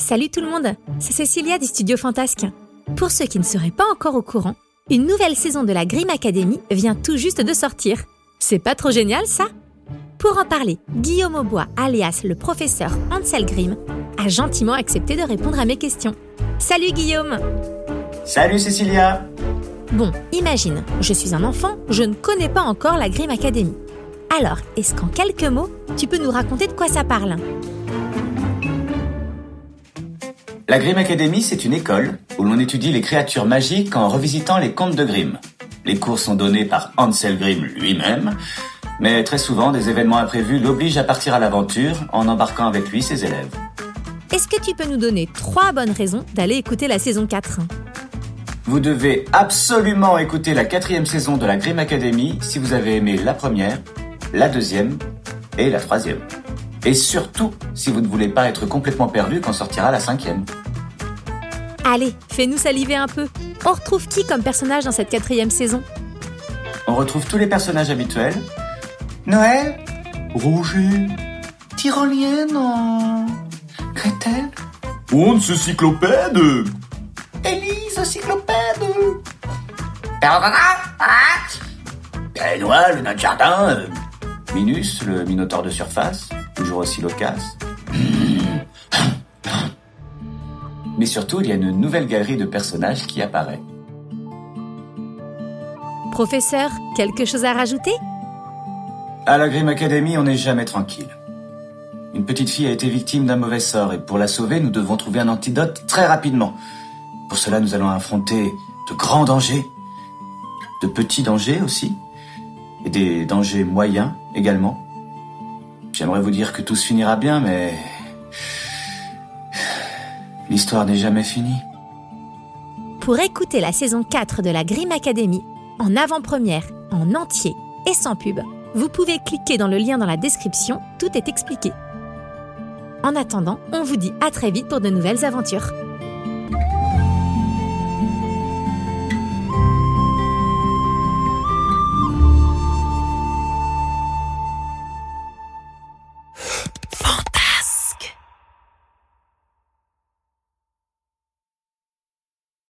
Salut tout le monde, c'est Cécilia du Studio Fantasque. Pour ceux qui ne seraient pas encore au courant, une nouvelle saison de la Grimm Academy vient tout juste de sortir. C'est pas trop génial ça? Pour en parler, Guillaume Aubois, alias le professeur Ansel Grimm, a gentiment accepté de répondre à mes questions. Salut Guillaume Salut Cécilia Bon, imagine, je suis un enfant, je ne connais pas encore la Grimm Academy. Alors, est-ce qu'en quelques mots, tu peux nous raconter de quoi ça parle? La Grimm Academy, c'est une école où l'on étudie les créatures magiques en revisitant les contes de Grimm. Les cours sont donnés par Hansel Grimm lui-même, mais très souvent, des événements imprévus l'obligent à partir à l'aventure en embarquant avec lui ses élèves. Est-ce que tu peux nous donner trois bonnes raisons d'aller écouter la saison 4 Vous devez absolument écouter la quatrième saison de la Grimm Academy si vous avez aimé la première, la deuxième et la troisième. Et surtout si vous ne voulez pas être complètement perdu quand sortira la cinquième. Allez, fais-nous saliver un peu. On retrouve qui comme personnage dans cette quatrième saison? On retrouve tous les personnages habituels. Noël, Roger, Tyrolienne, en... Gretel, Hans cyclopède? Élise, Cyclopède, Noël, le nain de jardin, Minus, le minotaure de surface, toujours aussi loquace. Mais surtout, il y a une nouvelle galerie de personnages qui apparaît. Professeur, quelque chose à rajouter? À la Grimm Academy, on n'est jamais tranquille. Une petite fille a été victime d'un mauvais sort et pour la sauver, nous devons trouver un antidote très rapidement. Pour cela, nous allons affronter de grands dangers, de petits dangers aussi, et des dangers moyens également. J'aimerais vous dire que tout se finira bien, mais l'histoire n'est jamais finie. Pour écouter la saison 4 de la Grimm Academy, en avant-première, en entier et sans pub, vous pouvez cliquer dans le lien dans la description, tout est expliqué. En attendant, on vous dit à très vite pour de nouvelles aventures.